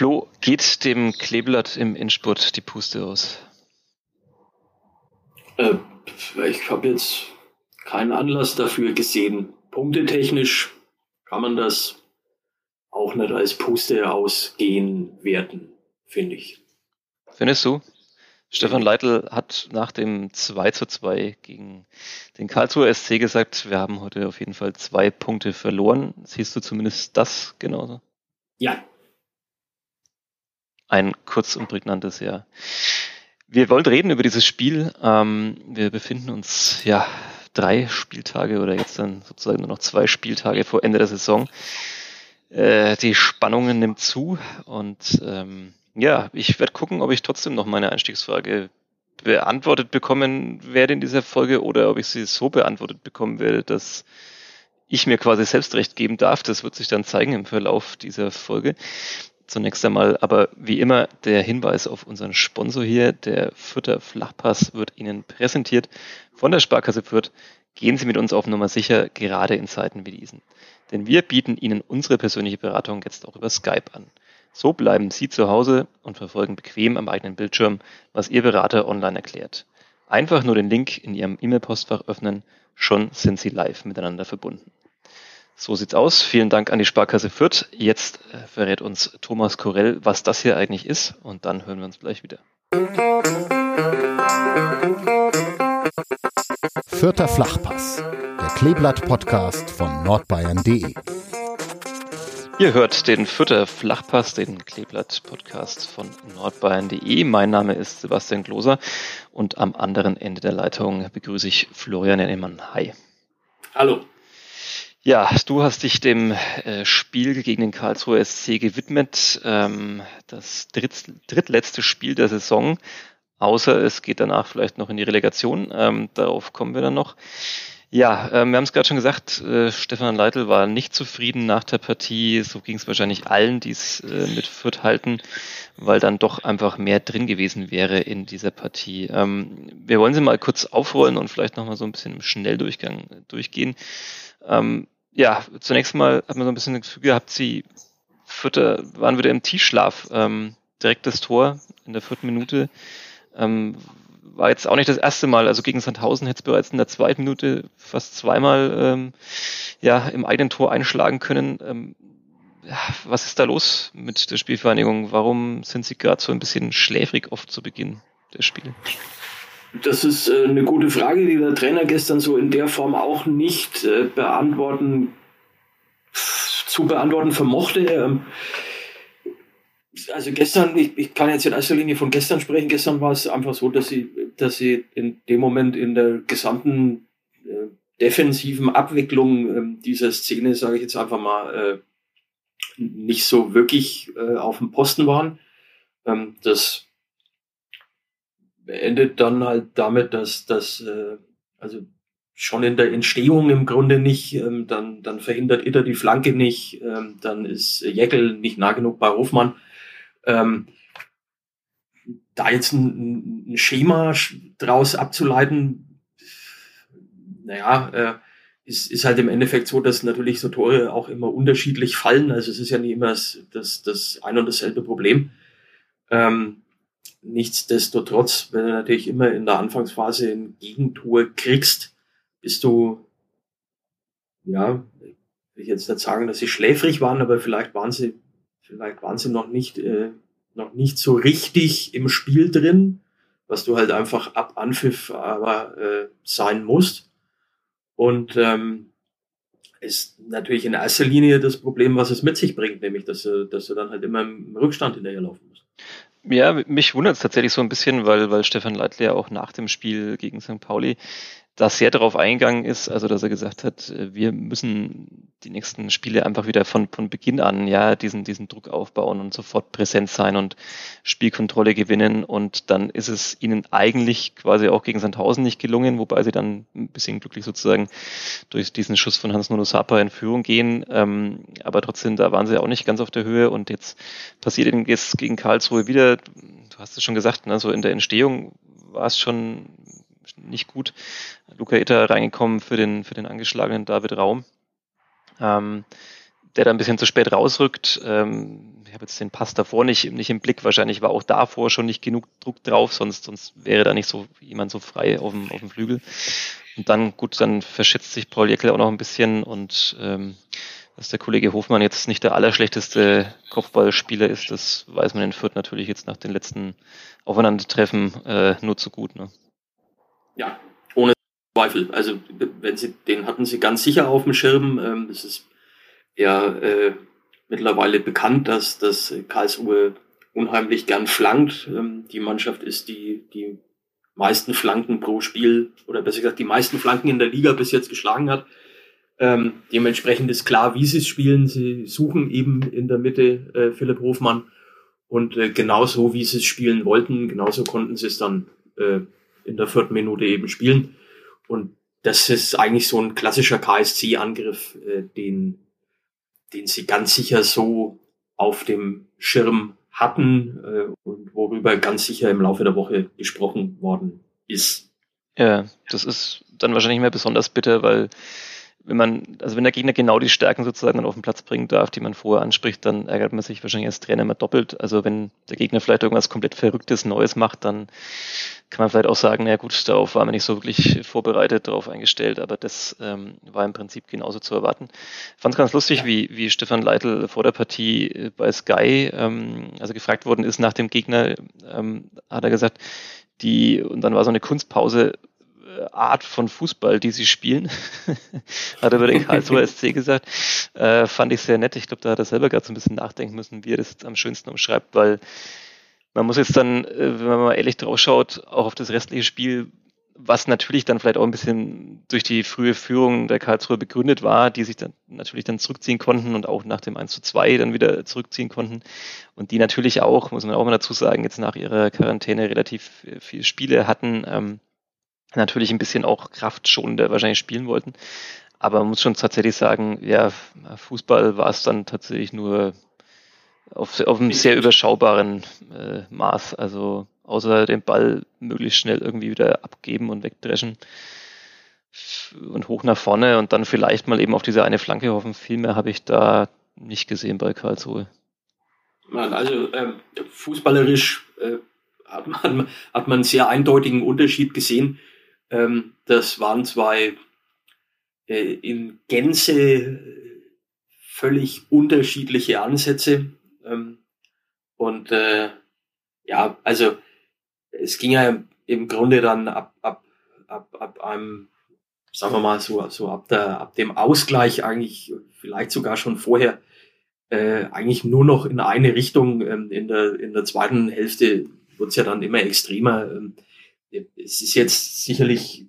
Flo, geht dem Kleeblatt im Endspurt die Puste aus? Äh, ich habe jetzt keinen Anlass dafür gesehen. Punktetechnisch kann man das auch nicht als Puste ausgehen werten, finde ich. Findest du? Stefan Leitl hat nach dem 2 zu 2 gegen den Karlsruher SC gesagt, wir haben heute auf jeden Fall zwei Punkte verloren. Siehst du zumindest das genauso? Ja. Ein kurz und prägnantes Ja. Wir wollen reden über dieses Spiel. Ähm, wir befinden uns ja drei Spieltage oder jetzt dann sozusagen nur noch zwei Spieltage vor Ende der Saison. Äh, die Spannungen nimmt zu und ähm, ja, ich werde gucken, ob ich trotzdem noch meine Einstiegsfrage beantwortet bekommen werde in dieser Folge oder ob ich sie so beantwortet bekommen werde, dass ich mir quasi selbst recht geben darf. Das wird sich dann zeigen im Verlauf dieser Folge. Zunächst einmal aber wie immer der Hinweis auf unseren Sponsor hier. Der Fürther Flachpass wird Ihnen präsentiert von der Sparkasse Fürth. Gehen Sie mit uns auf Nummer sicher, gerade in Zeiten wie diesen. Denn wir bieten Ihnen unsere persönliche Beratung jetzt auch über Skype an. So bleiben Sie zu Hause und verfolgen bequem am eigenen Bildschirm, was Ihr Berater online erklärt. Einfach nur den Link in Ihrem E-Mail-Postfach öffnen, schon sind Sie live miteinander verbunden. So sieht's aus. Vielen Dank an die Sparkasse Fürth. Jetzt äh, verrät uns Thomas Korell, was das hier eigentlich ist und dann hören wir uns gleich wieder. Vierter Flachpass, der Kleeblatt-Podcast von nordbayern.de. Ihr hört den Fütter Flachpass, den Kleeblatt-Podcast von nordbayern.de. Mein Name ist Sebastian Gloser und am anderen Ende der Leitung begrüße ich Florian Ennemann. Hi. Hallo. Ja, du hast dich dem äh, Spiel gegen den Karlsruher SC gewidmet. Ähm, das dritt, drittletzte Spiel der Saison, außer es geht danach vielleicht noch in die Relegation. Ähm, darauf kommen wir dann noch. Ja, äh, wir haben es gerade schon gesagt, äh, Stefan Leitl war nicht zufrieden nach der Partie. So ging es wahrscheinlich allen, die es äh, mit Fürth halten, weil dann doch einfach mehr drin gewesen wäre in dieser Partie. Ähm, wir wollen sie mal kurz aufrollen und vielleicht nochmal so ein bisschen im Schnelldurchgang durchgehen. Ähm, ja, zunächst mal hat man so ein bisschen das Gefühl gehabt, sie Fürther waren wieder im Tiefschlaf. Ähm, direkt das Tor in der vierten Minute. Ähm, war jetzt auch nicht das erste Mal. Also gegen Sandhausen hätte es bereits in der zweiten Minute fast zweimal ähm, ja, im eigenen Tor einschlagen können. Ähm, ja, was ist da los mit der Spielvereinigung? Warum sind sie gerade so ein bisschen schläfrig oft zu Beginn der Spiele? Das ist äh, eine gute Frage, die der Trainer gestern so in der Form auch nicht äh, beantworten zu beantworten vermochte. Ähm, also gestern, ich, ich kann jetzt in erster Linie von gestern sprechen. Gestern war es einfach so, dass sie, dass sie in dem Moment in der gesamten äh, defensiven Abwicklung äh, dieser Szene, sage ich jetzt einfach mal, nicht so wirklich auf dem Posten waren. Ähm, das endet dann halt damit, dass das, äh, also schon in der Entstehung im Grunde nicht, ähm, dann, dann verhindert Itter die Flanke nicht, ähm, dann ist Jäckel nicht nah genug bei Hofmann. Ähm, da jetzt ein, ein, Schema draus abzuleiten, naja, äh, ist, ist halt im Endeffekt so, dass natürlich so Tore auch immer unterschiedlich fallen. Also es ist ja nicht immer das, das, das ein und dasselbe Problem. Ähm, nichtsdestotrotz, wenn du natürlich immer in der Anfangsphase ein Gegentor kriegst, bist du, ja, will ich jetzt nicht sagen, dass sie schläfrig waren, aber vielleicht waren sie vielleicht waren sie noch nicht, äh, noch nicht so richtig im Spiel drin, was du halt einfach ab Anpfiff aber äh, sein musst. Und ähm, ist natürlich in erster Linie das Problem, was es mit sich bringt, nämlich dass dass du dann halt immer im Rückstand hinterherlaufen musst. Ja, mich wundert es tatsächlich so ein bisschen, weil, weil Stefan Leitler ja auch nach dem Spiel gegen St. Pauli da sehr darauf eingegangen ist, also dass er gesagt hat, äh, wir müssen die nächsten Spiele einfach wieder von, von Beginn an ja diesen, diesen Druck aufbauen und sofort präsent sein und Spielkontrolle gewinnen. Und dann ist es ihnen eigentlich quasi auch gegen Sandhausen nicht gelungen, wobei sie dann ein bisschen glücklich sozusagen durch diesen Schuss von Hans Nuno Sapa in Führung gehen. Ähm, aber trotzdem, da waren sie auch nicht ganz auf der Höhe und jetzt passiert ihnen jetzt gegen Karlsruhe wieder, du hast es schon gesagt, ne, so in der Entstehung war es schon nicht gut. Luca Itter reingekommen für den, für den angeschlagenen David Raum. Ähm, der da ein bisschen zu spät rausrückt. Ähm, ich habe jetzt den Pass davor nicht, nicht im Blick. Wahrscheinlich war auch davor schon nicht genug Druck drauf, sonst, sonst wäre da nicht so jemand so frei auf dem, auf dem Flügel. Und dann, gut, dann verschätzt sich Paul Jeckel auch noch ein bisschen und ähm, dass der Kollege Hofmann jetzt nicht der allerschlechteste Kopfballspieler ist, das weiß man in Fürth natürlich jetzt nach den letzten Aufeinandertreffen äh, nur zu gut. Ne? Ja, ohne Zweifel. Also wenn sie, den hatten sie ganz sicher auf dem Schirm. Ähm, es ist ja äh, mittlerweile bekannt, dass das Karlsruhe unheimlich gern flankt. Ähm, die Mannschaft ist die, die meisten Flanken pro Spiel oder besser gesagt die meisten Flanken in der Liga bis jetzt geschlagen hat. Ähm, dementsprechend ist klar, wie sie es spielen. Sie suchen eben in der Mitte äh, Philipp Hofmann und äh, genauso wie sie es spielen wollten, genauso konnten sie es dann äh, in der vierten Minute eben spielen. Und das ist eigentlich so ein klassischer KSC-Angriff, äh, den den sie ganz sicher so auf dem Schirm hatten äh, und worüber ganz sicher im Laufe der Woche gesprochen worden ist. Ja, das ist dann wahrscheinlich mehr besonders bitter, weil wenn man, also wenn der Gegner genau die Stärken sozusagen dann auf den Platz bringen darf, die man vorher anspricht, dann ärgert man sich wahrscheinlich als Trainer immer doppelt. Also wenn der Gegner vielleicht irgendwas komplett Verrücktes, Neues macht, dann kann man vielleicht auch sagen, na gut, darauf war man nicht so wirklich vorbereitet, darauf eingestellt, aber das ähm, war im Prinzip genauso zu erwarten. Ich fand es ganz lustig, wie, wie Stefan Leitl vor der Partie äh, bei Sky, ähm, also gefragt worden ist nach dem Gegner, ähm, hat er gesagt, die, und dann war so eine Kunstpause, Art von Fußball, die sie spielen, hat er über den Karlsruher SC gesagt, äh, fand ich sehr nett. Ich glaube, da hat er selber gerade so ein bisschen nachdenken müssen, wie er das am schönsten umschreibt, weil man muss jetzt dann, äh, wenn man mal ehrlich drauf schaut, auch auf das restliche Spiel, was natürlich dann vielleicht auch ein bisschen durch die frühe Führung der Karlsruhe begründet war, die sich dann natürlich dann zurückziehen konnten und auch nach dem 1 zu 2 dann wieder zurückziehen konnten. Und die natürlich auch, muss man auch mal dazu sagen, jetzt nach ihrer Quarantäne relativ viele Spiele hatten. Ähm, natürlich ein bisschen auch kraftschonender wahrscheinlich spielen wollten. Aber man muss schon tatsächlich sagen, ja, Fußball war es dann tatsächlich nur auf, auf einem sehr überschaubaren äh, Maß. Also außer den Ball möglichst schnell irgendwie wieder abgeben und wegdreschen und hoch nach vorne und dann vielleicht mal eben auf diese eine Flanke hoffen. Viel mehr habe ich da nicht gesehen bei Karlsruhe. Also ähm, fußballerisch äh, hat, man, hat man einen sehr eindeutigen Unterschied gesehen. Ähm, das waren zwei äh, in Gänze völlig unterschiedliche Ansätze. Ähm, und äh, ja, also es ging ja im Grunde dann ab, ab, ab, ab einem, sagen wir mal so, so ab, der, ab dem Ausgleich eigentlich, vielleicht sogar schon vorher, äh, eigentlich nur noch in eine Richtung. Ähm, in, der, in der zweiten Hälfte wird es ja dann immer extremer. Ähm, es ist jetzt sicherlich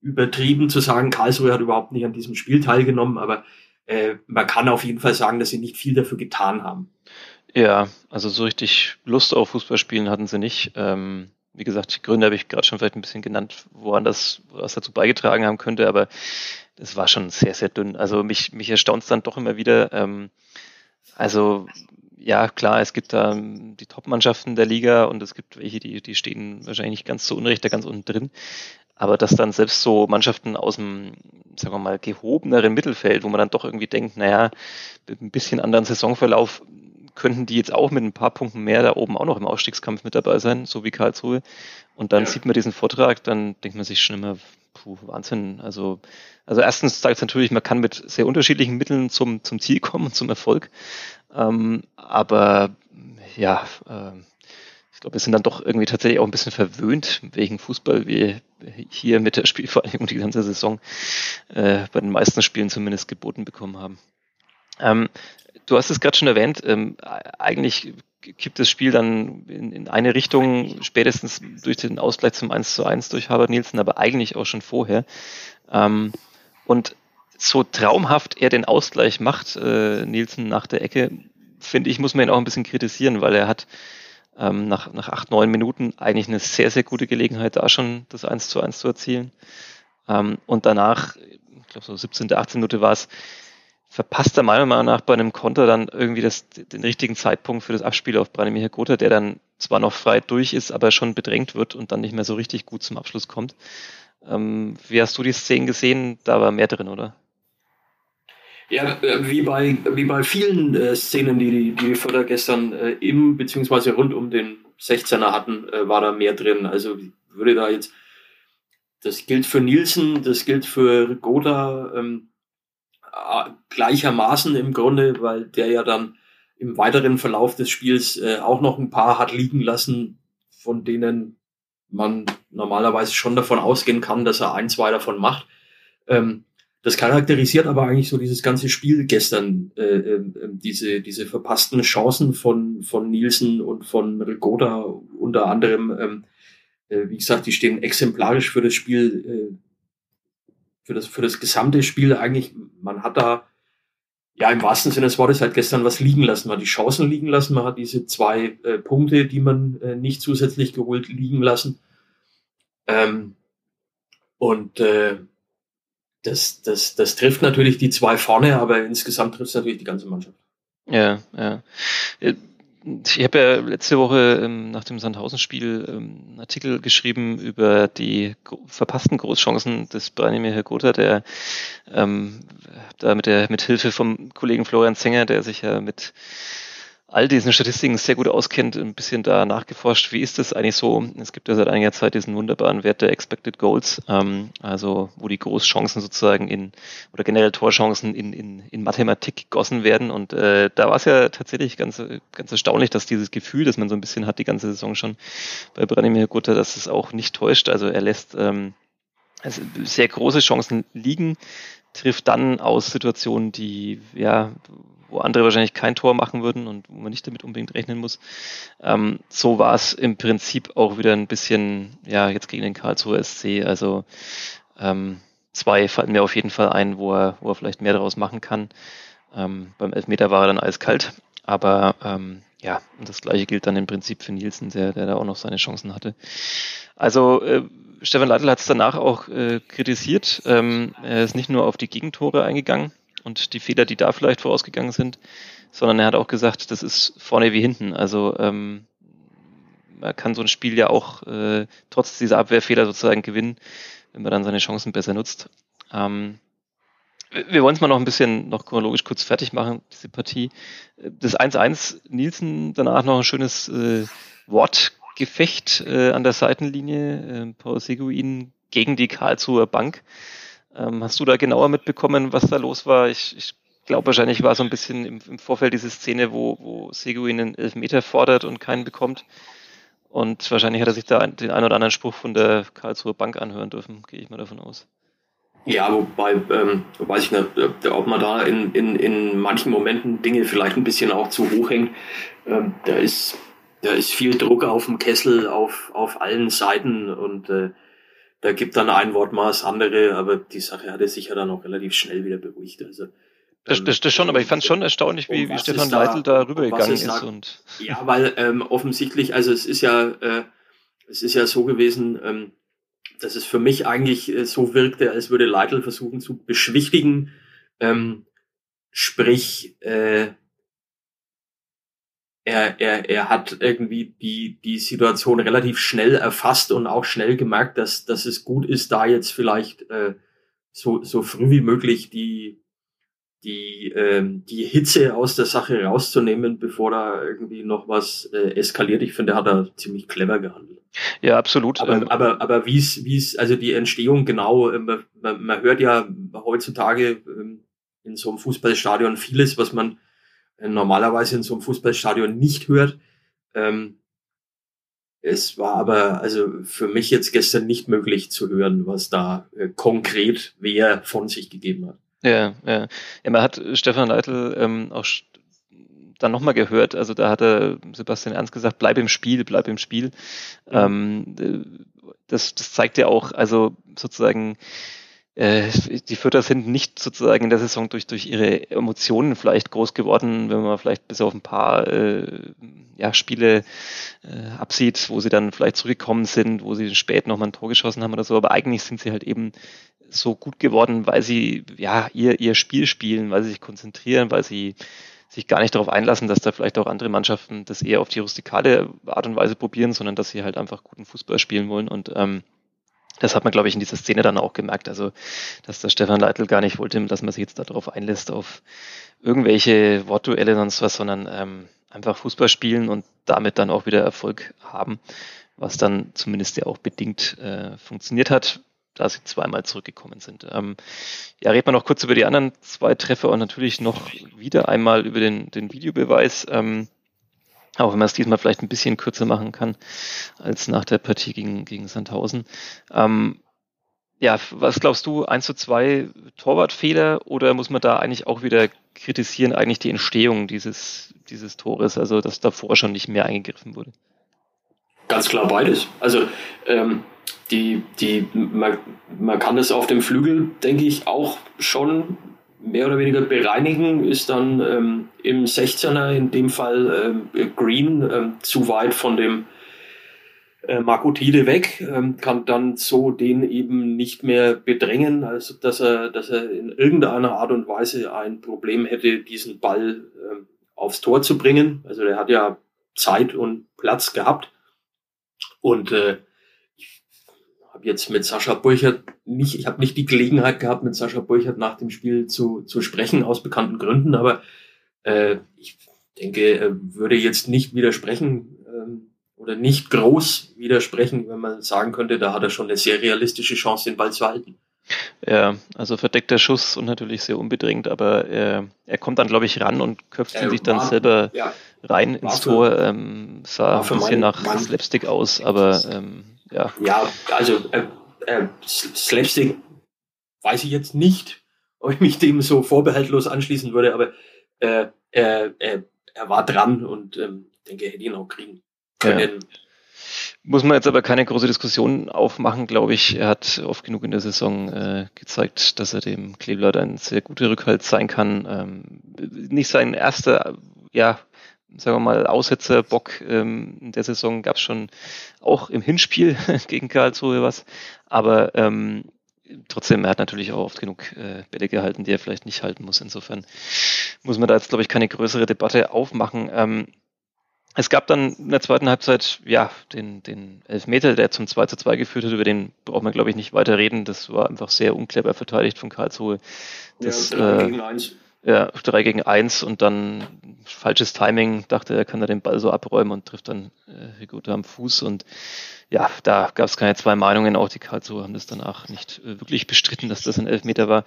übertrieben zu sagen, Karlsruhe hat überhaupt nicht an diesem Spiel teilgenommen, aber äh, man kann auf jeden Fall sagen, dass sie nicht viel dafür getan haben. Ja, also so richtig Lust auf Fußballspielen hatten sie nicht. Ähm, wie gesagt, die Gründe habe ich gerade schon vielleicht ein bisschen genannt, woran das was dazu beigetragen haben könnte, aber das war schon sehr, sehr dünn. Also mich, mich erstaunt es dann doch immer wieder. Ähm, also ja, klar, es gibt da ähm, die Top-Mannschaften der Liga und es gibt welche, die, die stehen wahrscheinlich nicht ganz so unrecht da ganz unten drin. Aber dass dann selbst so Mannschaften aus dem, sagen wir mal, gehobeneren Mittelfeld, wo man dann doch irgendwie denkt, naja, mit ein bisschen anderen Saisonverlauf könnten die jetzt auch mit ein paar Punkten mehr da oben auch noch im Ausstiegskampf mit dabei sein, so wie Karlsruhe. Und dann ja. sieht man diesen Vortrag, dann denkt man sich schon immer, puh, Wahnsinn. Also, also erstens sagt es natürlich, man kann mit sehr unterschiedlichen Mitteln zum, zum Ziel kommen und zum Erfolg. Ähm, aber ja, äh, ich glaube, wir sind dann doch irgendwie tatsächlich auch ein bisschen verwöhnt, wegen Fußball wir hier mit der Spielvereinigung die ganze Saison äh, bei den meisten Spielen zumindest geboten bekommen haben. Ähm, du hast es gerade schon erwähnt, ähm, eigentlich kippt das Spiel dann in, in, eine Richtung, spätestens durch den Ausgleich zum 1 zu 1 durch Harvard Nielsen, aber eigentlich auch schon vorher. Ähm, und so traumhaft er den Ausgleich macht, äh, Nielsen nach der Ecke, finde ich, muss man ihn auch ein bisschen kritisieren, weil er hat ähm, nach, nach acht, neun Minuten eigentlich eine sehr, sehr gute Gelegenheit, da schon das 1 zu 1 zu erzielen. Ähm, und danach, ich glaube so 17., 18. Minute war es, verpasst er meiner Meinung nach bei einem Konter dann irgendwie das, den richtigen Zeitpunkt für das Abspiel auf Branimir Gotha, der dann zwar noch frei durch ist, aber schon bedrängt wird und dann nicht mehr so richtig gut zum Abschluss kommt. Ähm, wie hast du die Szenen gesehen? Da war mehr drin, oder? Ja, äh, wie bei, wie bei vielen äh, Szenen, die die, die Förder gestern äh, im beziehungsweise rund um den 16er hatten, äh, war da mehr drin. Also würde da jetzt, das gilt für Nielsen, das gilt für Rigoda ähm, gleichermaßen im Grunde, weil der ja dann im weiteren Verlauf des Spiels äh, auch noch ein paar hat liegen lassen, von denen man normalerweise schon davon ausgehen kann, dass er ein, zwei davon macht. Ähm, das charakterisiert aber eigentlich so dieses ganze Spiel gestern, äh, äh, diese, diese verpassten Chancen von, von Nielsen und von Rigoda unter anderem. Ähm, äh, wie gesagt, die stehen exemplarisch für das Spiel, äh, für, das, für das gesamte Spiel eigentlich. Man hat da ja im wahrsten Sinne des Wortes halt gestern was liegen lassen. Man hat die Chancen liegen lassen, man hat diese zwei äh, Punkte, die man äh, nicht zusätzlich geholt, liegen lassen. Ähm, und äh, das, das, das trifft natürlich die zwei vorne, aber insgesamt trifft es natürlich die ganze Mannschaft. Ja, ja. Ich habe ja letzte Woche ähm, nach dem Sandhausen-Spiel ähm, einen Artikel geschrieben über die verpassten Großchancen des Branimir Gotha, der ähm, da mit der mit Hilfe vom Kollegen Florian Zenger, der sich ja mit all diesen Statistiken sehr gut auskennt, ein bisschen da nachgeforscht, wie ist das eigentlich so? Es gibt ja seit einiger Zeit diesen wunderbaren Wert der Expected Goals, ähm, also wo die Großchancen sozusagen in, oder generell Torchancen in, in, in Mathematik gegossen werden. Und äh, da war es ja tatsächlich ganz, ganz erstaunlich, dass dieses Gefühl, das man so ein bisschen hat, die ganze Saison schon bei Branimir Gutta, dass es auch nicht täuscht. Also er lässt ähm, also sehr große Chancen liegen, trifft dann aus Situationen, die ja wo andere wahrscheinlich kein Tor machen würden und wo man nicht damit unbedingt rechnen muss. Ähm, so war es im Prinzip auch wieder ein bisschen, ja, jetzt gegen den Karlsruher SC. Also ähm, zwei fallen mir auf jeden Fall ein, wo er, wo er vielleicht mehr daraus machen kann. Ähm, beim Elfmeter war er dann eiskalt, aber ähm, ja, und das gleiche gilt dann im Prinzip für Nielsen, der, der da auch noch seine Chancen hatte. Also äh, Stefan Leitl hat es danach auch äh, kritisiert. Ähm, er ist nicht nur auf die Gegentore eingegangen, und die Fehler, die da vielleicht vorausgegangen sind, sondern er hat auch gesagt, das ist vorne wie hinten. Also ähm, man kann so ein Spiel ja auch äh, trotz dieser Abwehrfehler sozusagen gewinnen, wenn man dann seine Chancen besser nutzt. Ähm, wir wollen es mal noch ein bisschen noch chronologisch kurz fertig machen, diese Partie. Das 1-1, Nielsen, danach noch ein schönes äh, Wortgefecht äh, an der Seitenlinie. Äh, Paul Seguin gegen die Karlsruher Bank. Ähm, hast du da genauer mitbekommen, was da los war? Ich, ich glaube, wahrscheinlich war so ein bisschen im, im Vorfeld diese Szene, wo, wo Seguin einen Elfmeter fordert und keinen bekommt. Und wahrscheinlich hat er sich da den einen oder anderen Spruch von der Karlsruher Bank anhören dürfen, gehe ich mal davon aus. Ja, wobei, ähm, weiß ich nicht, ob man da in, in, in manchen Momenten Dinge vielleicht ein bisschen auch zu hoch hängt. Ähm, da ist, da ist viel Druck auf dem Kessel auf, auf allen Seiten und äh, da gibt dann ein Wort mal das andere, aber die Sache hatte sich ja dann auch relativ schnell wieder beruhigt. Also, das, das, das schon, aber ich fand es schon erstaunlich, wie, wie Stefan da, Leitl da rübergegangen ist. Da, und ja, weil ähm, offensichtlich, also es ist ja, äh, es ist ja so gewesen, ähm, dass es für mich eigentlich äh, so wirkte, als würde Leitl versuchen zu beschwichtigen, ähm, sprich, äh, er, er, er hat irgendwie die, die Situation relativ schnell erfasst und auch schnell gemerkt, dass, dass es gut ist, da jetzt vielleicht äh, so, so früh wie möglich die, die, ähm, die Hitze aus der Sache rauszunehmen, bevor da irgendwie noch was äh, eskaliert. Ich finde, er hat da ziemlich clever gehandelt. Ja, absolut. Aber, ähm, aber, aber wie es, wie es, also die Entstehung genau, äh, man, man hört ja heutzutage äh, in so einem Fußballstadion vieles, was man normalerweise in so einem Fußballstadion nicht hört. Ähm, es war aber also für mich jetzt gestern nicht möglich zu hören, was da äh, konkret wer von sich gegeben hat. Ja, ja. ja man hat Stefan Leitl ähm, auch dann nochmal gehört, also da hat er Sebastian Ernst gesagt, bleib im Spiel, bleib im Spiel. Mhm. Ähm, das, das zeigt ja auch, also sozusagen, äh, die Fürther sind nicht sozusagen in der Saison durch, durch ihre Emotionen vielleicht groß geworden, wenn man vielleicht bis auf ein paar äh, ja, Spiele äh, absieht, wo sie dann vielleicht zurückgekommen sind, wo sie spät nochmal ein Tor geschossen haben oder so, aber eigentlich sind sie halt eben so gut geworden, weil sie ja ihr, ihr Spiel spielen, weil sie sich konzentrieren, weil sie sich gar nicht darauf einlassen, dass da vielleicht auch andere Mannschaften das eher auf die rustikale Art und Weise probieren, sondern dass sie halt einfach guten Fußball spielen wollen. Und ähm, das hat man, glaube ich, in dieser Szene dann auch gemerkt. Also, dass der Stefan Leitl gar nicht wollte, dass man sich jetzt darauf einlässt, auf irgendwelche Wortduelle und was, sondern ähm, einfach Fußball spielen und damit dann auch wieder Erfolg haben, was dann zumindest ja auch bedingt äh, funktioniert hat, da sie zweimal zurückgekommen sind. Ähm, ja, reden wir noch kurz über die anderen zwei Treffer und natürlich noch wieder einmal über den, den Videobeweis. Ähm, auch wenn man es diesmal vielleicht ein bisschen kürzer machen kann als nach der Partie gegen, gegen Sandhausen. Ähm, ja, was glaubst du, 1 zu 2 Torwartfehler oder muss man da eigentlich auch wieder kritisieren, eigentlich die Entstehung dieses, dieses Tores, also dass davor schon nicht mehr eingegriffen wurde? Ganz klar beides. Also ähm, die, die, man, man kann das auf dem Flügel, denke ich, auch schon mehr oder weniger bereinigen, ist dann ähm, im 16er, in dem Fall ähm, Green, ähm, zu weit von dem äh, Marco Thiele weg, ähm, kann dann so den eben nicht mehr bedrängen, also dass er, dass er in irgendeiner Art und Weise ein Problem hätte, diesen Ball ähm, aufs Tor zu bringen. Also der hat ja Zeit und Platz gehabt. Und äh, habe jetzt mit Sascha Burchert nicht, ich habe nicht die Gelegenheit gehabt, mit Sascha Burchert nach dem Spiel zu, zu sprechen, aus bekannten Gründen, aber äh, ich denke, er würde jetzt nicht widersprechen ähm, oder nicht groß widersprechen, wenn man sagen könnte, da hat er schon eine sehr realistische Chance, den Ball zu halten. Ja, also verdeckter Schuss und natürlich sehr unbedingt, aber er, er kommt dann, glaube ich, ran und köpft ihn sich dann war, selber ja, rein ins für, Tor. Ähm, sah ein bisschen nach Slapstick aus, aber ähm, ja. Ja, also äh, äh, Slapstick weiß ich jetzt nicht, ob ich mich dem so vorbehaltlos anschließen würde, aber äh, er, war dran und ähm, denke, er hätte ihn auch kriegen können. Ja. Muss man jetzt aber keine große Diskussion aufmachen, glaube ich. Er hat oft genug in der Saison äh, gezeigt, dass er dem Kleeblatt ein sehr guter Rückhalt sein kann. Ähm, nicht sein erster, ja, sagen wir mal, Aussetzerbock ähm, in der Saison gab es schon auch im Hinspiel gegen Karlsruhe was. Aber ähm, trotzdem, er hat natürlich auch oft genug äh, Bälle gehalten, die er vielleicht nicht halten muss. Insofern muss man da jetzt, glaube ich, keine größere Debatte aufmachen. Ähm, es gab dann in der zweiten Halbzeit, ja, den, den Elfmeter, der zum 2 zu 2 geführt hat, über den braucht man, glaube ich, nicht weiter reden. Das war einfach sehr unclever verteidigt von Karlsruhe. Das, ja, drei äh. Ja, 3 gegen 1 und dann falsches Timing, dachte er, kann er den Ball so abräumen und trifft dann äh, Rigotta am Fuß und ja, da gab es keine zwei Meinungen, auch die Karlsruhe haben das danach nicht äh, wirklich bestritten, dass das ein Elfmeter war.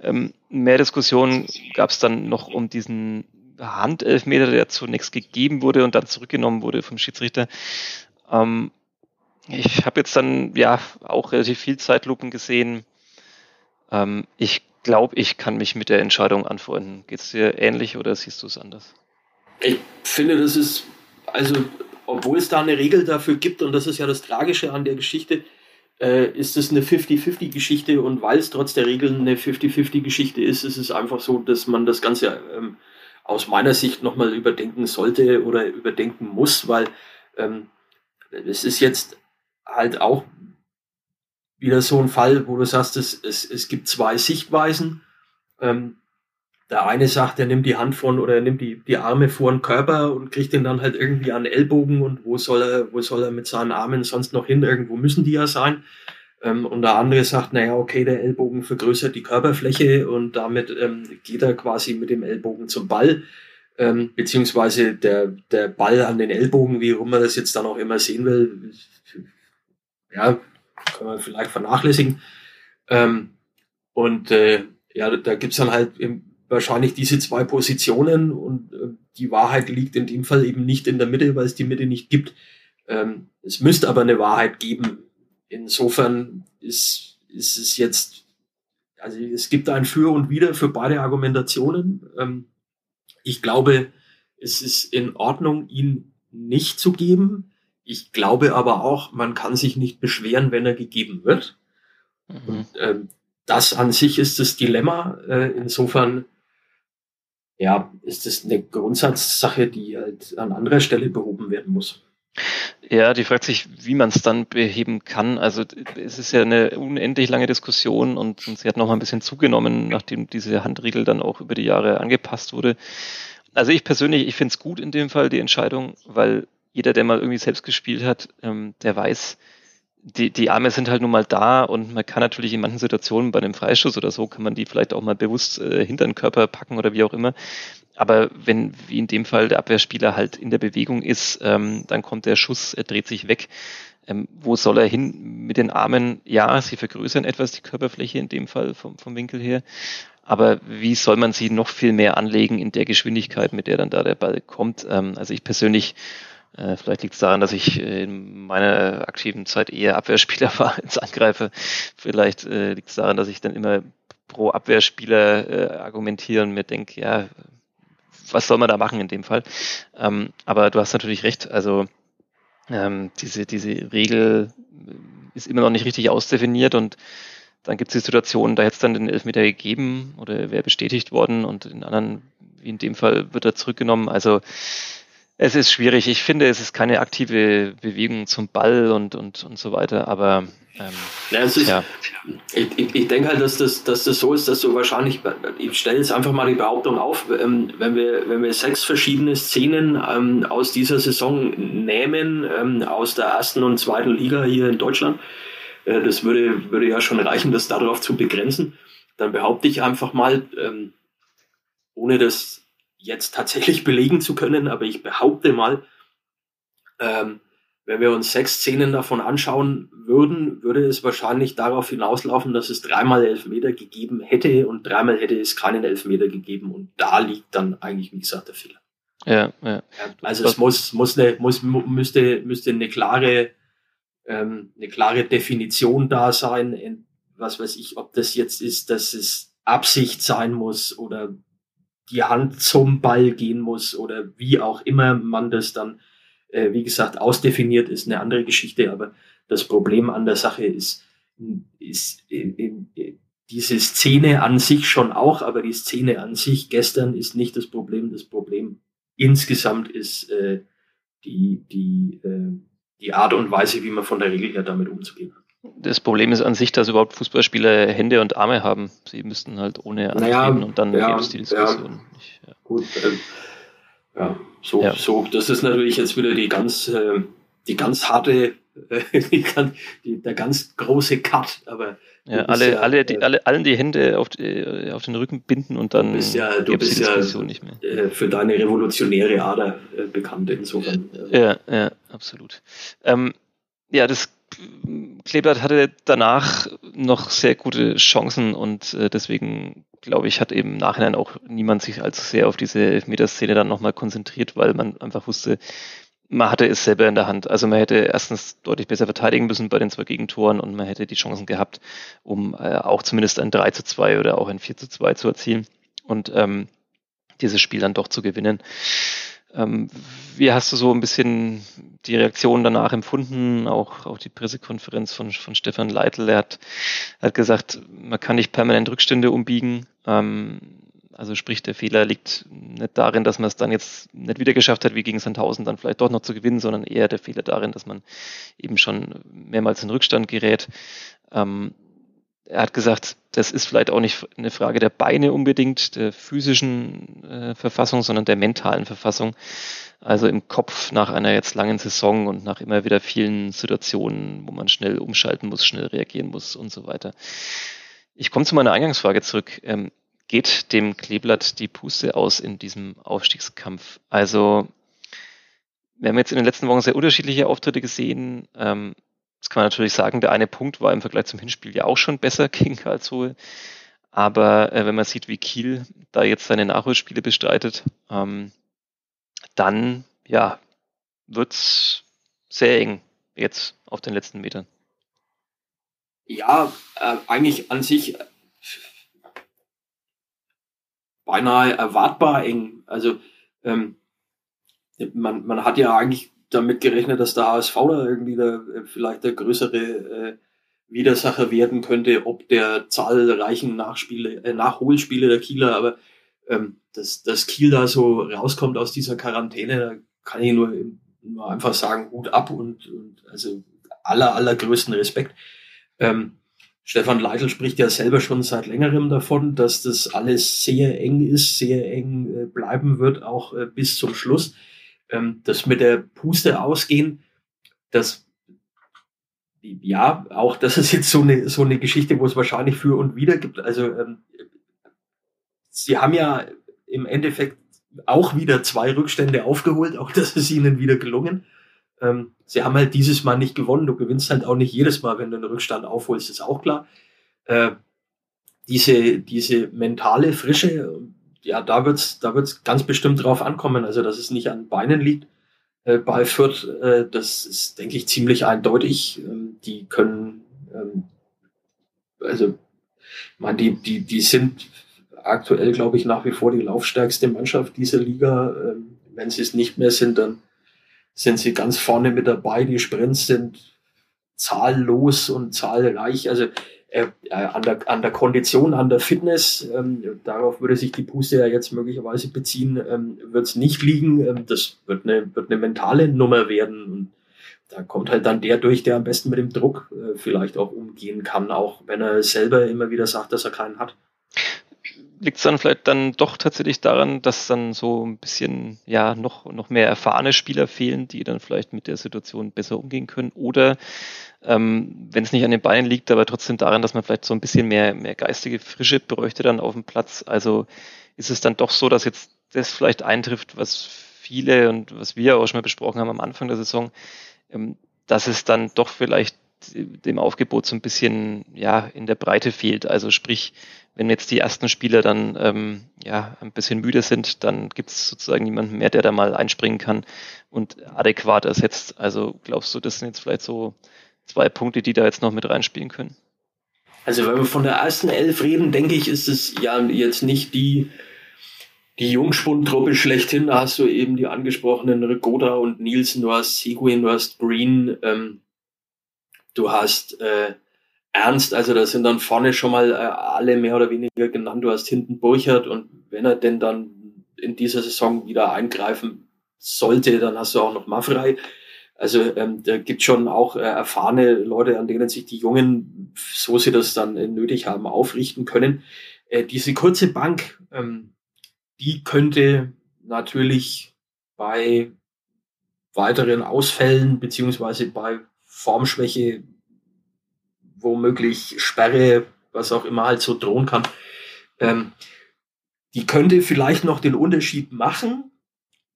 Ähm, mehr Diskussionen gab es dann noch um diesen Handelfmeter, der zunächst gegeben wurde und dann zurückgenommen wurde vom Schiedsrichter. Ähm, ich habe jetzt dann ja auch relativ viel Zeitlupen gesehen. Ähm, ich glaube, ich kann mich mit der Entscheidung anfreunden. Geht es dir ähnlich oder siehst du es anders? Ich finde, das ist, also, obwohl es da eine Regel dafür gibt, und das ist ja das Tragische an der Geschichte, äh, ist es eine 50-50-Geschichte und weil es trotz der Regeln eine 50-50-Geschichte ist, ist es einfach so, dass man das Ganze ähm, aus meiner Sicht nochmal überdenken sollte oder überdenken muss, weil ähm, es ist jetzt halt auch wieder so ein Fall, wo du sagst, es, es, es gibt zwei Sichtweisen. Ähm, der eine sagt, er nimmt die Hand von oder er nimmt die, die Arme vor den Körper und kriegt den dann halt irgendwie an den Ellbogen und wo soll er, wo soll er mit seinen Armen sonst noch hin? Irgendwo müssen die ja sein. Ähm, und der andere sagt, naja, okay, der Ellbogen vergrößert die Körperfläche und damit ähm, geht er quasi mit dem Ellbogen zum Ball, ähm, beziehungsweise der, der Ball an den Ellbogen, wie rum man das jetzt dann auch immer sehen will, ja, kann man vielleicht vernachlässigen. Ähm, und äh, ja, da gibt's dann halt wahrscheinlich diese zwei Positionen und äh, die Wahrheit liegt in dem Fall eben nicht in der Mitte, weil es die Mitte nicht gibt. Ähm, es müsste aber eine Wahrheit geben, insofern ist, ist es jetzt, also es gibt ein Für und Wider für beide Argumentationen. Ähm, ich glaube, es ist in Ordnung, ihn nicht zu geben. Ich glaube aber auch, man kann sich nicht beschweren, wenn er gegeben wird. Mhm. Und, ähm, das an sich ist das Dilemma. Äh, insofern, ja, ist es eine Grundsatzsache, die halt an anderer Stelle behoben werden muss. Ja, die fragt sich, wie man es dann beheben kann. Also es ist ja eine unendlich lange Diskussion und, und sie hat noch mal ein bisschen zugenommen, nachdem diese Handriegel dann auch über die Jahre angepasst wurde. Also ich persönlich, ich finde es gut in dem Fall, die Entscheidung, weil jeder, der mal irgendwie selbst gespielt hat, ähm, der weiß, die, die Arme sind halt nun mal da und man kann natürlich in manchen Situationen bei einem Freistoß oder so, kann man die vielleicht auch mal bewusst äh, hinter den Körper packen oder wie auch immer. Aber wenn, wie in dem Fall, der Abwehrspieler halt in der Bewegung ist, ähm, dann kommt der Schuss, er dreht sich weg. Ähm, wo soll er hin mit den Armen? Ja, sie vergrößern etwas die Körperfläche in dem Fall vom, vom Winkel her. Aber wie soll man sie noch viel mehr anlegen in der Geschwindigkeit, mit der dann da der Ball kommt? Ähm, also ich persönlich äh, vielleicht liegt es daran, dass ich äh, in meiner aktiven Zeit eher Abwehrspieler war als Angreifer. Vielleicht äh, liegt es daran, dass ich dann immer pro Abwehrspieler äh, argumentiere und mir denke, ja, was soll man da machen in dem Fall? Ähm, aber du hast natürlich recht, also ähm, diese, diese Regel ist immer noch nicht richtig ausdefiniert und dann gibt es die Situation, da hätte es dann den Elfmeter gegeben oder wäre bestätigt worden und in anderen, wie in dem Fall, wird er zurückgenommen. Also es ist schwierig. Ich finde, es ist keine aktive Bewegung zum Ball und, und, und so weiter, aber ähm, ja, ist, ja. Ich, ich, ich denke halt, dass das, dass das so ist, dass du wahrscheinlich, ich stelle jetzt einfach mal die Behauptung auf, ähm, wenn wir, wenn wir sechs verschiedene Szenen ähm, aus dieser Saison nehmen, ähm, aus der ersten und zweiten Liga hier in Deutschland, äh, das würde, würde ja schon reichen, das darauf zu begrenzen, dann behaupte ich einfach mal, ähm, ohne das jetzt tatsächlich belegen zu können, aber ich behaupte mal, ähm, wenn wir uns sechs Szenen davon anschauen würden, würde es wahrscheinlich darauf hinauslaufen, dass es dreimal Elfmeter gegeben hätte und dreimal hätte es keinen Elfmeter gegeben und da liegt dann eigentlich, wie gesagt, der Fehler. Ja, ja. Also es muss, muss eine, muss, müsste, müsste eine klare, ähm, eine klare Definition da sein, was weiß ich, ob das jetzt ist, dass es Absicht sein muss oder die Hand zum Ball gehen muss oder wie auch immer man das dann, äh, wie gesagt, ausdefiniert, ist eine andere Geschichte. Aber das Problem an der Sache ist, ist äh, äh, diese Szene an sich schon auch, aber die Szene an sich gestern ist nicht das Problem. Das Problem insgesamt ist äh, die, die, äh, die Art und Weise, wie man von der Regel her damit umzugehen hat. Das Problem ist an sich, dass überhaupt Fußballspieler Hände und Arme haben. Sie müssten halt ohne antreten naja, und dann ja, gäbe es die Diskussion ja, nicht. Ja. Gut, ähm, ja, so, ja. so, das ist natürlich jetzt wieder die ganz, äh, die ganz harte, äh, die, die, der ganz große Cut, aber ja, alle, ja, alle, die, äh, alle, allen die Hände auf, die, auf den Rücken binden und dann bist ja, du bist ja nicht mehr. Äh, für deine revolutionäre Ader äh, bekannt insofern. Ja, ja, absolut. Ähm, ja, das Kleeblatt hatte danach noch sehr gute Chancen und äh, deswegen glaube ich, hat eben im Nachhinein auch niemand sich allzu sehr auf diese Elfmeterszene dann nochmal konzentriert, weil man einfach wusste, man hatte es selber in der Hand. Also man hätte erstens deutlich besser verteidigen müssen bei den zwei Gegentoren und man hätte die Chancen gehabt, um äh, auch zumindest ein 3 zu 2 oder auch ein 4 zu 2 zu erzielen und ähm, dieses Spiel dann doch zu gewinnen. Ähm, wie hast du so ein bisschen die Reaktion danach empfunden? Auch, auch die Pressekonferenz von, von Stefan Leitl. Er hat, hat gesagt, man kann nicht permanent Rückstände umbiegen. Ähm, also sprich, der Fehler liegt nicht darin, dass man es dann jetzt nicht wieder geschafft hat, wie gegen Sandhausen dann vielleicht doch noch zu gewinnen, sondern eher der Fehler darin, dass man eben schon mehrmals in Rückstand gerät. Ähm, er hat gesagt, das ist vielleicht auch nicht eine Frage der Beine unbedingt, der physischen äh, Verfassung, sondern der mentalen Verfassung. Also im Kopf nach einer jetzt langen Saison und nach immer wieder vielen Situationen, wo man schnell umschalten muss, schnell reagieren muss und so weiter. Ich komme zu meiner Eingangsfrage zurück. Ähm, geht dem Kleeblatt die Puste aus in diesem Aufstiegskampf? Also wir haben jetzt in den letzten Wochen sehr unterschiedliche Auftritte gesehen. Ähm, das kann man natürlich sagen, der eine Punkt war im Vergleich zum Hinspiel ja auch schon besser gegen Karlsruhe. Aber äh, wenn man sieht, wie Kiel da jetzt seine Nachholspiele bestreitet, ähm, dann ja, wird's sehr eng jetzt auf den letzten Metern. Ja, äh, eigentlich an sich beinahe erwartbar eng. Also ähm, man, man hat ja eigentlich damit gerechnet, dass der HSV da irgendwie der, äh, vielleicht der größere äh, Widersacher werden könnte, ob der zahlreichen Nachspiele, äh, Nachholspiele der Kieler, aber ähm, dass, dass Kiel da so rauskommt aus dieser Quarantäne, da kann ich nur, nur einfach sagen, Hut ab und, und also aller, allergrößten Respekt. Ähm, Stefan Leitl spricht ja selber schon seit längerem davon, dass das alles sehr eng ist, sehr eng äh, bleiben wird, auch äh, bis zum Schluss ähm, das mit der Puste ausgehen, das ja, auch das ist jetzt so eine, so eine Geschichte, wo es wahrscheinlich für und wieder gibt. Also ähm, sie haben ja im Endeffekt auch wieder zwei Rückstände aufgeholt, auch das ist ihnen wieder gelungen. Ähm, sie haben halt dieses Mal nicht gewonnen. Du gewinnst halt auch nicht jedes Mal, wenn du einen Rückstand aufholst, ist auch klar. Äh, diese, diese mentale Frische, ja, da wird's, da wird's ganz bestimmt drauf ankommen. Also, dass es nicht an Beinen liegt äh, bei Fürth, äh, das ist, denke ich, ziemlich eindeutig. Ähm, die können, ähm, also, man, die, die, die sind aktuell, glaube ich, nach wie vor die laufstärkste Mannschaft dieser Liga. Ähm, wenn sie es nicht mehr sind, dann sind sie ganz vorne mit dabei. Die Sprints sind zahllos und zahlreich. Also äh, äh, an, der, an der Kondition, an der Fitness, ähm, darauf würde sich die Puste ja jetzt möglicherweise beziehen, ähm, wird es nicht liegen. Ähm, das wird eine, wird eine mentale Nummer werden. Und da kommt halt dann der durch, der am besten mit dem Druck äh, vielleicht auch umgehen kann, auch wenn er selber immer wieder sagt, dass er keinen hat liegt es dann vielleicht dann doch tatsächlich daran, dass dann so ein bisschen ja noch, noch mehr erfahrene Spieler fehlen, die dann vielleicht mit der Situation besser umgehen können? Oder ähm, wenn es nicht an den Beinen liegt, aber trotzdem daran, dass man vielleicht so ein bisschen mehr, mehr geistige Frische bräuchte dann auf dem Platz. Also ist es dann doch so, dass jetzt das vielleicht eintrifft, was viele und was wir auch schon mal besprochen haben am Anfang der Saison, ähm, dass es dann doch vielleicht dem Aufgebot so ein bisschen ja in der Breite fehlt. Also sprich, wenn jetzt die ersten Spieler dann ähm, ja ein bisschen müde sind, dann gibt es sozusagen niemanden mehr, der da mal einspringen kann und adäquat ersetzt. Also glaubst du, das sind jetzt vielleicht so zwei Punkte, die da jetzt noch mit reinspielen können? Also wenn wir von der ersten Elf reden, denke ich, ist es ja jetzt nicht die die Jungspundtruppe schlechthin. Da hast du eben die angesprochenen Rigoda und Nielsen, du hast Seguin, du hast Green, ähm, du hast äh, Ernst, also da sind dann vorne schon mal äh, alle mehr oder weniger genannt. Du hast hinten Burchert und wenn er denn dann in dieser Saison wieder eingreifen sollte, dann hast du auch noch Maffrey. Also ähm, da gibt schon auch äh, erfahrene Leute, an denen sich die Jungen, so sie das dann äh, nötig haben, aufrichten können. Äh, diese kurze Bank, ähm, die könnte natürlich bei weiteren Ausfällen beziehungsweise bei Formschwäche womöglich Sperre, was auch immer halt so drohen kann, ähm, die könnte vielleicht noch den Unterschied machen,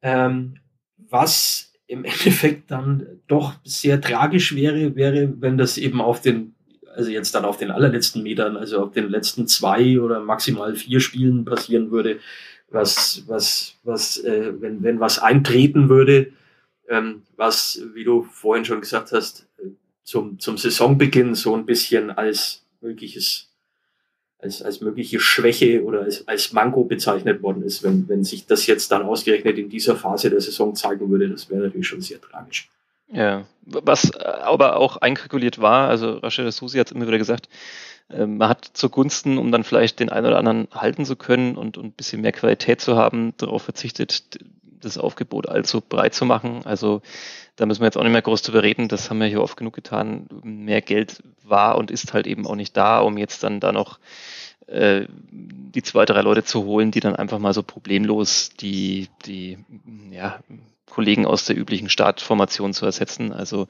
ähm, was im Endeffekt dann doch sehr tragisch wäre, wäre, wenn das eben auf den, also jetzt dann auf den allerletzten Metern, also auf den letzten zwei oder maximal vier Spielen passieren würde, was, was, was, äh, wenn, wenn was eintreten würde, ähm, was, wie du vorhin schon gesagt hast, zum, zum Saisonbeginn so ein bisschen als mögliches, als, als mögliche Schwäche oder als, als Manko bezeichnet worden ist. Wenn, wenn sich das jetzt dann ausgerechnet in dieser Phase der Saison zeigen würde, das wäre natürlich schon sehr tragisch. Ja, was aber auch einkalkuliert war, also Rashid Susi hat es immer wieder gesagt, ähm, man hat zugunsten, um dann vielleicht den einen oder anderen halten zu können und, und ein bisschen mehr Qualität zu haben, darauf verzichtet, das Aufgebot allzu breit zu machen. Also da müssen wir jetzt auch nicht mehr groß drüber reden. Das haben wir hier oft genug getan. Mehr Geld war und ist halt eben auch nicht da, um jetzt dann da noch äh, die zwei, drei Leute zu holen, die dann einfach mal so problemlos die, die ja, Kollegen aus der üblichen Startformation zu ersetzen. Also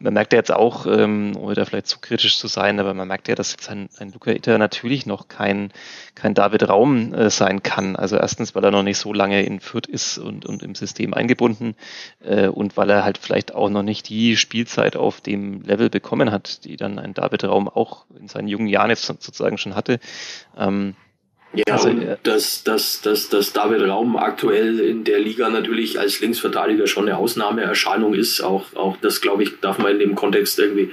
man merkt ja jetzt auch, ähm, ohne da vielleicht zu kritisch zu sein, aber man merkt ja, dass jetzt ein, ein Luca Itter natürlich noch kein, kein David Raum äh, sein kann. Also erstens, weil er noch nicht so lange in Fürth ist und, und im System eingebunden äh, und weil er halt vielleicht auch noch nicht die Spielzeit auf dem Level bekommen hat, die dann ein David Raum auch in seinen jungen Jahren jetzt sozusagen schon hatte. Ähm, ja, also, und dass, dass, dass, dass David Raum aktuell in der Liga natürlich als Linksverteidiger schon eine Ausnahmeerscheinung ist, auch, auch das, glaube ich, darf man in dem Kontext irgendwie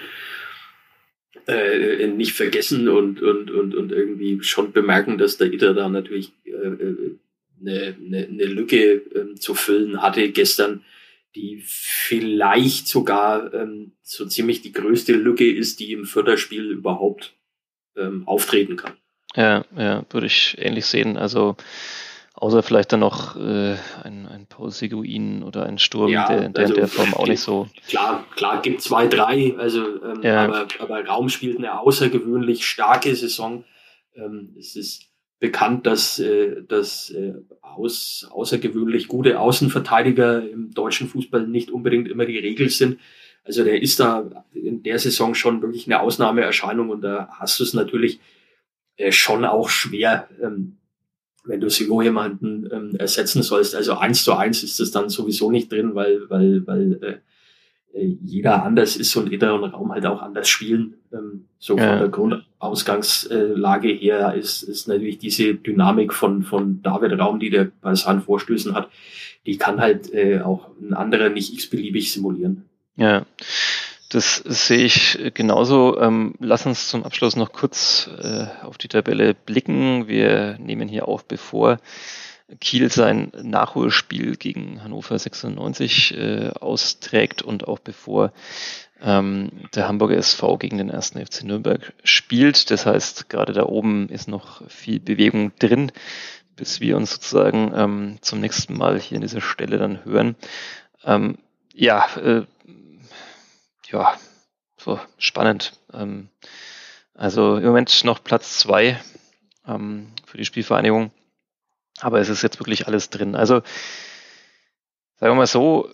äh, nicht vergessen und, und, und, und irgendwie schon bemerken, dass der Itter da natürlich äh, äh eine, eine, eine Lücke äh, zu füllen hatte gestern, die vielleicht sogar ähm, so ziemlich die größte Lücke ist, die im Förderspiel überhaupt ähm, auftreten kann. Ja, ja, würde ich ähnlich sehen. Also außer vielleicht dann noch äh, ein, ein Paul Seguin oder ein Sturm, ja, der, der also, in der Form auch nicht so. Klar, klar, gibt zwei, drei, also ähm, ja. aber, aber Raum spielt eine außergewöhnlich starke Saison. Ähm, es ist bekannt, dass, äh, dass äh, aus, außergewöhnlich gute Außenverteidiger im deutschen Fußball nicht unbedingt immer die Regel sind. Also der ist da in der Saison schon wirklich eine Ausnahmeerscheinung und da hast du es natürlich äh, schon auch schwer, ähm, wenn du so jemanden ähm, ersetzen sollst. Also eins zu eins ist das dann sowieso nicht drin, weil, weil, weil äh, äh, jeder anders ist und jeder Raum halt auch anders spielen. Ähm, so ja. von der Grundausgangslage her ist, ist natürlich diese Dynamik von, von David Raum, die der bei seinen Vorstößen hat, die kann halt äh, auch ein anderer nicht x-beliebig simulieren. Ja, das sehe ich genauso. Ähm, lass uns zum Abschluss noch kurz äh, auf die Tabelle blicken. Wir nehmen hier auf, bevor Kiel sein Nachholspiel gegen Hannover 96 äh, austrägt und auch bevor ähm, der Hamburger SV gegen den ersten FC Nürnberg spielt. Das heißt, gerade da oben ist noch viel Bewegung drin, bis wir uns sozusagen ähm, zum nächsten Mal hier an dieser Stelle dann hören. Ähm, ja, äh, ja, so spannend. Ähm, also im Moment noch Platz zwei ähm, für die Spielvereinigung. Aber es ist jetzt wirklich alles drin. Also sagen wir mal so,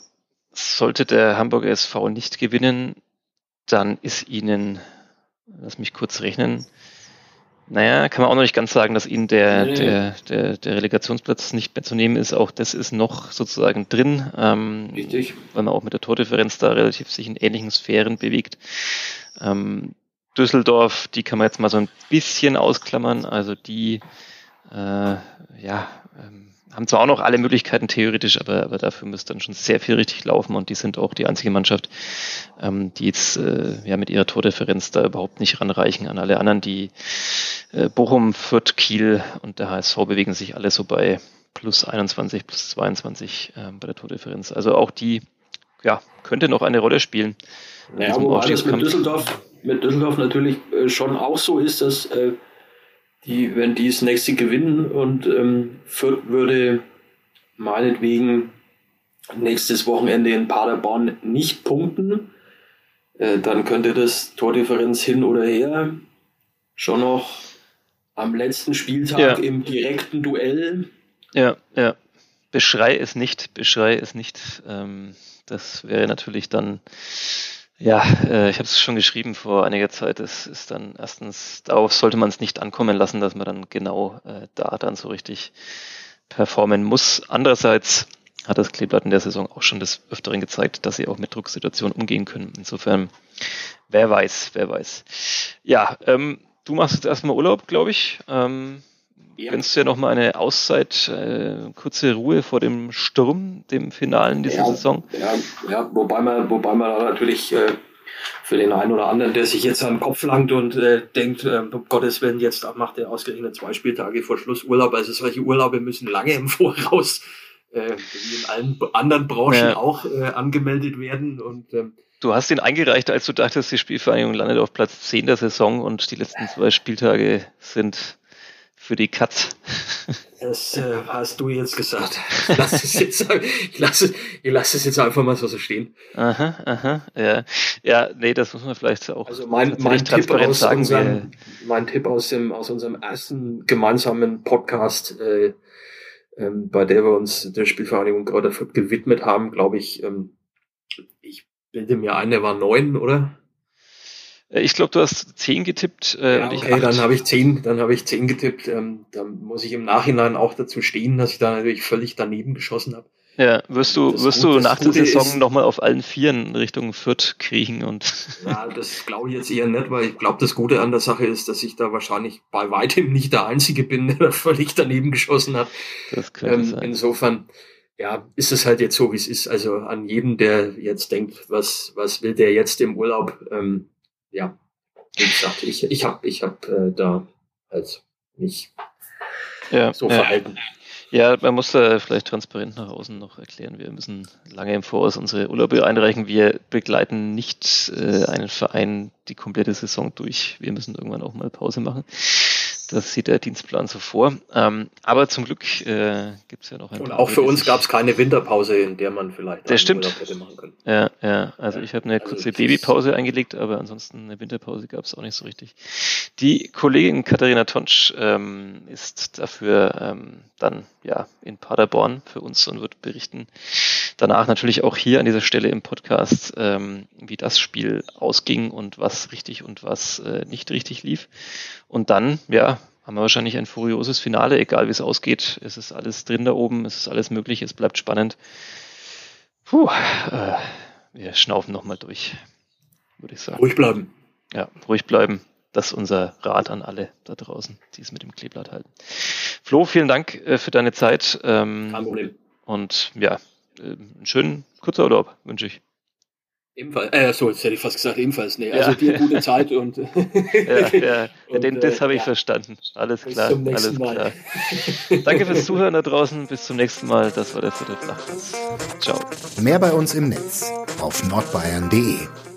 sollte der Hamburger SV nicht gewinnen, dann ist ihnen, lass mich kurz rechnen, naja, kann man auch noch nicht ganz sagen, dass ihnen der, nee. der, der, der Relegationsplatz nicht mehr zu nehmen ist. Auch das ist noch sozusagen drin, ähm, Richtig. weil man auch mit der Tordifferenz da relativ sich in ähnlichen Sphären bewegt. Ähm, Düsseldorf, die kann man jetzt mal so ein bisschen ausklammern. Also die äh, ja, ähm, haben zwar auch noch alle Möglichkeiten theoretisch, aber, aber dafür müsste dann schon sehr viel richtig laufen und die sind auch die einzige Mannschaft, ähm, die jetzt äh, ja mit ihrer Tordifferenz da überhaupt nicht ranreichen an alle anderen. Die äh, Bochum, Fürth, Kiel und der HSV bewegen sich alle so bei plus 21, plus 22 äh, bei der Tordifferenz. Also auch die ja, könnte noch eine Rolle spielen. Ja, wobei das mit Düsseldorf, mit Düsseldorf natürlich äh, schon auch so ist, dass äh, die, wenn die das nächste gewinnen und ähm, Fürth würde meinetwegen nächstes Wochenende in Paderborn nicht punkten, äh, dann könnte das Tordifferenz hin oder her schon noch am letzten Spieltag ja. im direkten Duell. Ja, ja. Beschrei es nicht, beschrei es nicht. Ähm, das wäre natürlich dann ja, äh, ich habe es schon geschrieben vor einiger Zeit. Es ist dann erstens, darauf sollte man es nicht ankommen lassen, dass man dann genau äh, da dann so richtig performen muss. Andererseits hat das Kleeblatt in der Saison auch schon des Öfteren gezeigt, dass sie auch mit Drucksituationen umgehen können. Insofern, wer weiß, wer weiß. Ja, ähm, du machst jetzt erstmal Urlaub, glaube ich. Ähm, ja. Gönnst du ja nochmal eine Auszeit, äh, kurze Ruhe vor dem Sturm, dem Finalen dieser ja, Saison? Ja, ja, wobei man, wobei man natürlich äh, für den einen oder anderen, der sich jetzt an den Kopf langt und äh, denkt, äh, um Gottes Willen, jetzt macht er ausgerechnet zwei Spieltage vor Schluss Urlaub. Also solche Urlaube müssen lange im Voraus, äh, wie in allen anderen Branchen auch äh, angemeldet werden. Und ähm, Du hast ihn eingereicht, als du dachtest, die Spielvereinigung landet auf Platz 10 der Saison und die letzten zwei Spieltage sind für die Katz. Das äh, hast du jetzt gesagt. Ich lasse es jetzt, ich lasse, ich lasse es jetzt einfach mal so stehen. Aha, aha, ja. Ja, nee, das muss man vielleicht auch also mein, mein Tipp aus sagen. Unserem, mein Tipp aus dem, aus unserem ersten gemeinsamen Podcast, äh, ähm, bei der wir uns der Spielvereinigung gerade gewidmet haben, glaube ich, ähm, ich bilde mir ein, der war neun, oder? Äh, ich glaube, du hast zehn getippt. Äh, ja, okay, dann habe ich zehn, dann habe ich zehn getippt. Ähm, dann muss ich im Nachhinein auch dazu stehen, dass ich da natürlich völlig daneben geschossen habe. Ja, wirst du, das wirst Gut, du nach der Saison nochmal auf allen Vieren Richtung Fürth kriechen und. Ja, das glaube ich jetzt eher nicht, weil ich glaube, das Gute an der Sache ist, dass ich da wahrscheinlich bei weitem nicht der Einzige bin, der da völlig daneben geschossen hat. Das könnte ähm, sein. Insofern, ja, ist es halt jetzt so, wie es ist. Also an jeden, der jetzt denkt, was, was will der jetzt im Urlaub? Ähm, ja, wie gesagt, ich, ich habe ich hab, äh, da halt mich ja, so verhalten. Ja, man muss da vielleicht transparent nach außen noch erklären. Wir müssen lange im Voraus unsere Urlaube einreichen. Wir begleiten nicht äh, einen Verein die komplette Saison durch. Wir müssen irgendwann auch mal Pause machen. Das sieht der Dienstplan so vor. Ähm, aber zum Glück äh, gibt es ja noch ein Und auch für uns gab es keine Winterpause, in der man vielleicht das stimmt. hätte machen können. Ja, ja. Also ich habe eine also kurze Babypause eingelegt, aber ansonsten eine Winterpause gab es auch nicht so richtig. Die Kollegin Katharina Tonsch ähm, ist dafür ähm, dann ja in Paderborn für uns und wird berichten. Danach natürlich auch hier an dieser Stelle im Podcast, ähm, wie das Spiel ausging und was richtig und was äh, nicht richtig lief. Und dann, ja, haben wir wahrscheinlich ein furioses Finale, egal wie es ausgeht. Es ist alles drin da oben, es ist alles möglich, es bleibt spannend. Puh, äh, wir schnaufen nochmal durch, würde ich sagen. Ruhig bleiben. Ja, ruhig bleiben. Das ist unser Rat an alle da draußen, die es mit dem Kleeblatt halten. Flo, vielen Dank äh, für deine Zeit. Ähm, Kein Problem. Und ja, äh, einen schönen kurzer Urlaub wünsche ich. Ebenfalls, äh, so, jetzt hätte ich fast gesagt, ebenfalls, nee. Also ja. dir gute Zeit und. ja, ja. und, den, das habe ich ja. verstanden. Alles klar. alles Mal. klar. Danke fürs Zuhören da draußen. Bis zum nächsten Mal. Das war der vierte Flachpass. Ciao. Mehr bei uns im Netz auf nordbayern.de.